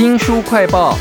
新书快报。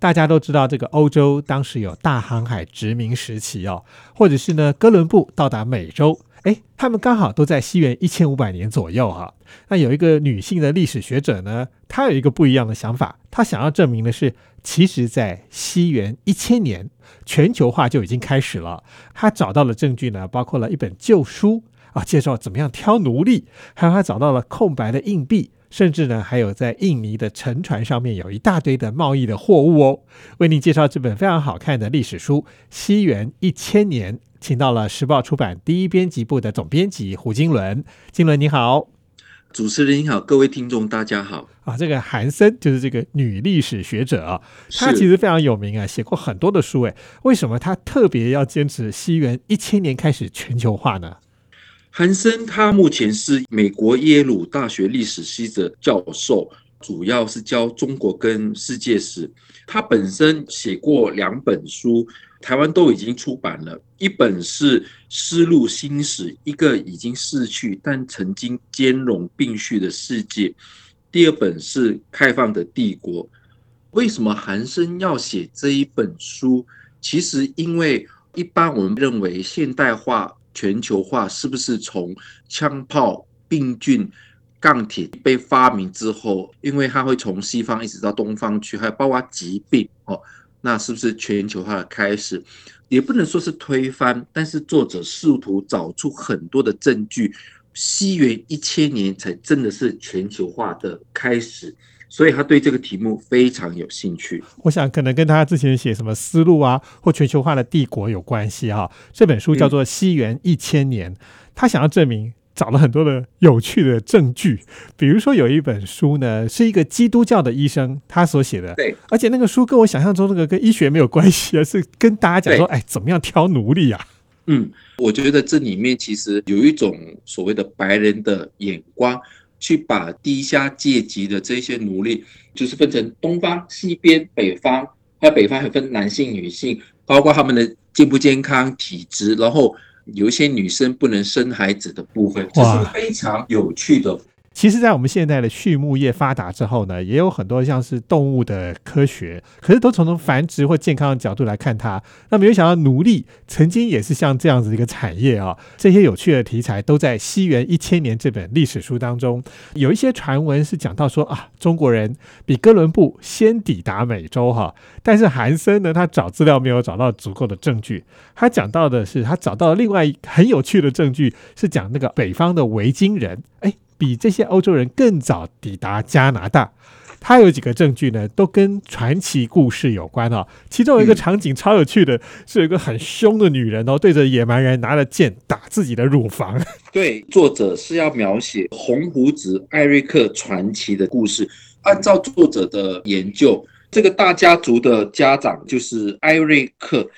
大家都知道，这个欧洲当时有大航海殖民时期哦，或者是呢，哥伦布到达美洲，哎，他们刚好都在西元一千五百年左右哈。那有一个女性的历史学者呢，她有一个不一样的想法，她想要证明的是，其实，在西元一千年，全球化就已经开始了。她找到了证据呢，包括了一本旧书啊，介绍怎么样挑奴隶，还有她找到了空白的硬币。甚至呢，还有在印尼的沉船上面有一大堆的贸易的货物哦。为您介绍这本非常好看的历史书《西元一千年》，请到了时报出版第一编辑部的总编辑胡金伦。金伦你好，主持人你好，各位听众大家好啊。这个韩森就是这个女历史学者啊，她其实非常有名啊，写过很多的书。哎，为什么她特别要坚持西元一千年开始全球化呢？韩森他目前是美国耶鲁大学历史系的教授，主要是教中国跟世界史。他本身写过两本书，台湾都已经出版了，一本是《丝路新史》，一个已经逝去但曾经兼容并蓄的世界；第二本是《开放的帝国》。为什么韩森要写这一本书？其实因为一般我们认为现代化。全球化是不是从枪炮、病菌、钢铁被发明之后，因为它会从西方一直到东方去，还有包括疾病哦，那是不是全球化的开始？也不能说是推翻，但是作者试图找出很多的证据，西元一千年才真的是全球化的开始。所以他对这个题目非常有兴趣。我想可能跟他之前写什么思路啊，或全球化的帝国有关系哈。这本书叫做《西元一千年》，他想要证明，找了很多的有趣的证据。比如说有一本书呢，是一个基督教的医生他所写的，对，而且那个书跟我想象中那个跟医学没有关系而是跟大家讲说，哎，怎么样挑奴隶啊？嗯，我觉得这里面其实有一种所谓的白人的眼光。去把低下阶级的这些奴隶，就是分成东方、西边、北方，还有北方还分男性、女性，包括他们的健不健康、体质，然后有一些女生不能生孩子的部分，这是非常有趣的。其实，在我们现在的畜牧业发达之后呢，也有很多像是动物的科学，可是都从繁殖或健康的角度来看它。那没有想到，奴隶曾经也是像这样子一个产业啊。这些有趣的题材都在《西元一千年》这本历史书当中。有一些传闻是讲到说啊，中国人比哥伦布先抵达美洲哈。但是韩森呢，他找资料没有找到足够的证据。他讲到的是，他找到另外很有趣的证据，是讲那个北方的维京人，哎。比这些欧洲人更早抵达加拿大，他有几个证据呢？都跟传奇故事有关哦。其中有一个场景超有趣的，是有一个很凶的女人哦，对着野蛮人拿着剑打自己的乳房。对，作者是要描写红胡子艾瑞克传奇的故事。按照作者的研究，这个大家族的家长就是艾瑞克，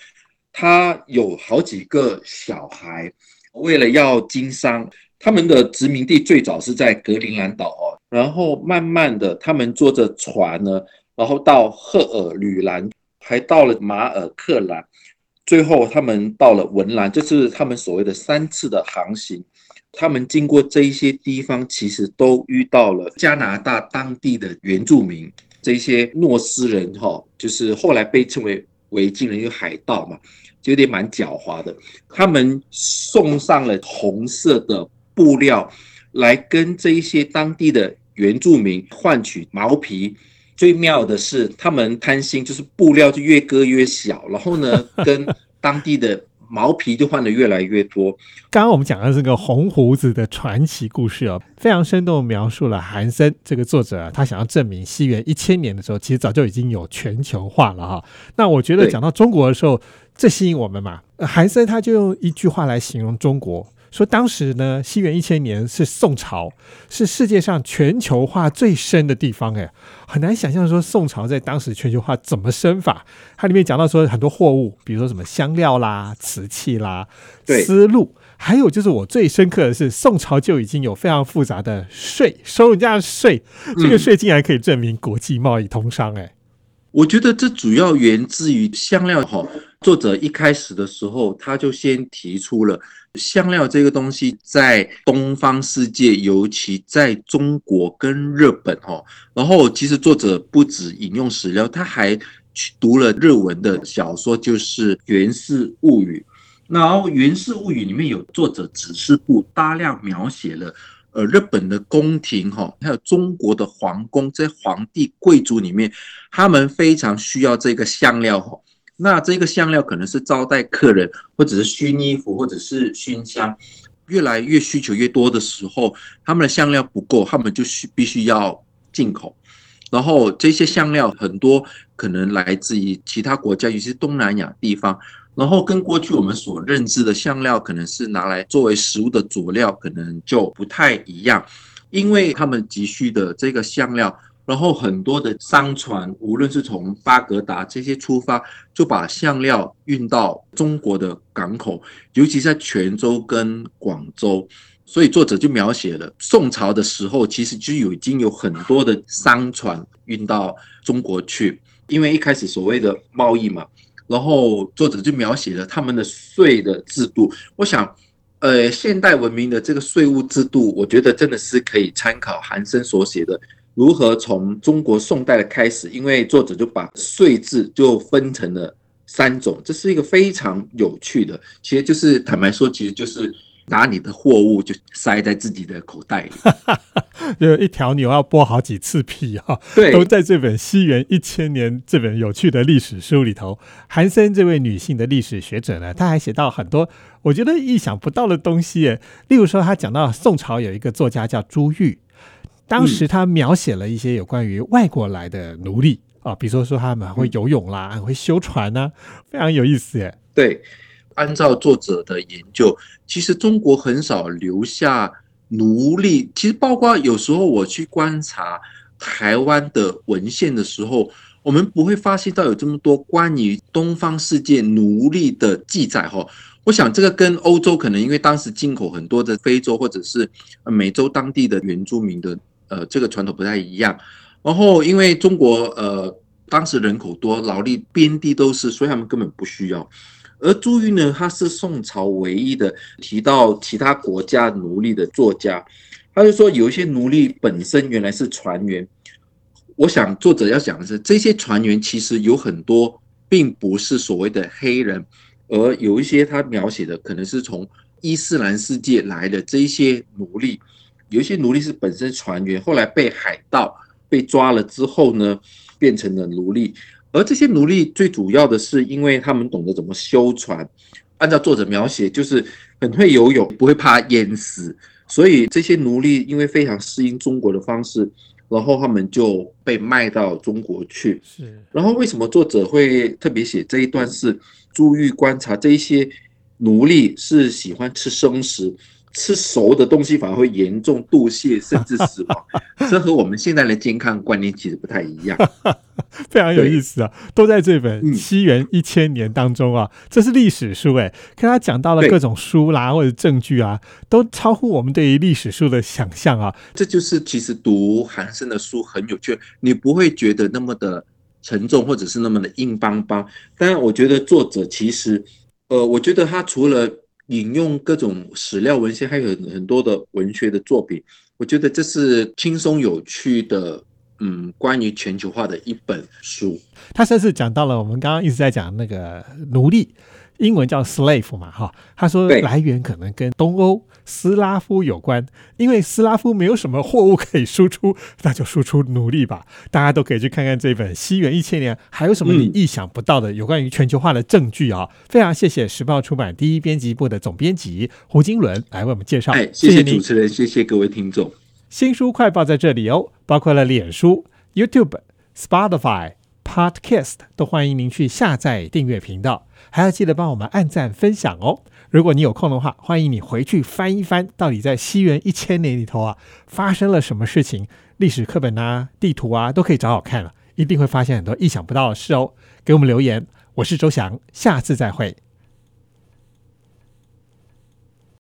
他有好几个小孩，为了要经商。他们的殖民地最早是在格陵兰岛哦，然后慢慢的，他们坐着船呢，然后到赫尔吕兰，还到了马尔克兰，最后他们到了文兰，这是他们所谓的三次的航行。他们经过这一些地方，其实都遇到了加拿大当地的原住民，这些诺斯人哈，就是后来被称为维京人，有海盗嘛，有点蛮狡猾的。他们送上了红色的。布料来跟这一些当地的原住民换取毛皮，最妙的是他们贪心，就是布料就越割越小，然后呢，跟当地的毛皮就换的越来越多。刚刚我们讲的这个红胡子的传奇故事哦，非常生动描述了韩森这个作者啊，他想要证明西元一千年的时候，其实早就已经有全球化了哈。那我觉得讲到中国的时候，最吸引我们嘛，韩森他就用一句话来形容中国。说当时呢，西元一千年是宋朝，是世界上全球化最深的地方。哎，很难想象说宋朝在当时全球化怎么深法。它里面讲到说很多货物，比如说什么香料啦、瓷器啦、丝路，还有就是我最深刻的是，宋朝就已经有非常复杂的税，收人家的税，这个税竟然可以证明国际贸易通商。哎。我觉得这主要源自于香料哈。作者一开始的时候，他就先提出了香料这个东西在东方世界，尤其在中国跟日本哈。然后其实作者不止引用史料，他还去读了日文的小说，就是《源氏物语》。然后《源氏物语》里面有作者指示部大量描写了。呃，日本的宫廷哈，还有中国的皇宫，在皇帝贵族里面，他们非常需要这个香料哈。那这个香料可能是招待客人，或者是熏衣服，或者是熏香。越来越需求越多的时候，他们的香料不够，他们就需必须要进口。然后这些香料很多可能来自于其他国家，尤其是东南亚地方。然后跟过去我们所认知的香料，可能是拿来作为食物的佐料，可能就不太一样，因为他们急需的这个香料，然后很多的商船，无论是从巴格达这些出发，就把香料运到中国的港口，尤其在泉州跟广州，所以作者就描写了宋朝的时候，其实就有已经有很多的商船运到中国去，因为一开始所谓的贸易嘛。然后作者就描写了他们的税的制度。我想，呃，现代文明的这个税务制度，我觉得真的是可以参考韩生所写的《如何从中国宋代的开始》，因为作者就把税制就分成了三种，这是一个非常有趣的。其实就是坦白说，其实就是。拿你的货物就塞在自己的口袋里，就一条牛要剥好几次皮啊！对，都在这本《西元一千年》这本有趣的历史书里头。韩森这位女性的历史学者呢，她还写到很多我觉得意想不到的东西。例如说，她讲到宋朝有一个作家叫朱玉，当时他描写了一些有关于外国来的奴隶啊，比如说说他们会游泳啦，会修船呢，非常有意思耶。对。按照作者的研究，其实中国很少留下奴隶。其实，包括有时候我去观察台湾的文献的时候，我们不会发现到有这么多关于东方世界奴隶的记载。哈，我想这个跟欧洲可能因为当时进口很多的非洲或者是美洲当地的原住民的呃这个传统不太一样。然后，因为中国呃当时人口多，劳力遍地都是，所以他们根本不需要。而朱玉呢，他是宋朝唯一的提到其他国家奴隶的作家。他就说，有一些奴隶本身原来是船员。我想作者要讲的是，这些船员其实有很多并不是所谓的黑人，而有一些他描写的可能是从伊斯兰世界来的这些奴隶。有一些奴隶是本身船员，后来被海盗被抓了之后呢，变成了奴隶。而这些奴隶最主要的是，因为他们懂得怎么修船，按照作者描写，就是很会游泳，不会怕淹死。所以这些奴隶因为非常适应中国的方式，然后他们就被卖到中国去。是。然后为什么作者会特别写这一段？是注意观察这一些奴隶是喜欢吃生食。吃熟的东西反而会严重肚泻，甚至死亡。这和我们现在的健康观念其实不太一样，非常有意思啊！都在这本《西元一千年》当中啊，这是历史书哎，看他讲到了各种书啦或者证据啊，都超乎我们对于历史书的想象啊。这就是其实读韩生的书很有趣，你不会觉得那么的沉重，或者是那么的硬邦邦。当然，我觉得作者其实，呃，我觉得他除了引用各种史料文献，还有很多的文学的作品，我觉得这是轻松有趣的，嗯，关于全球化的一本书。他甚至讲到了我们刚刚一直在讲那个奴隶。英文叫 slave 嘛，哈，他说来源可能跟东欧斯拉夫有关，因为斯拉夫没有什么货物可以输出，那就输出奴隶吧。大家都可以去看看这本《西元一千年》，还有什么你意想不到的有关于全球化的证据啊！非常谢谢时报出版第一编辑部的总编辑胡金伦来为我们介绍。哎，谢谢主持人，谢谢各位听众。新书快报在这里哦，包括了脸书、YouTube、Spotify。Podcast 都欢迎您去下载订阅频道，还要记得帮我们按赞分享哦。如果你有空的话，欢迎你回去翻一翻，到底在西元一千年里头啊发生了什么事情？历史课本啊、地图啊都可以找好看了，一定会发现很多意想不到的事哦。给我们留言，我是周翔，下次再会。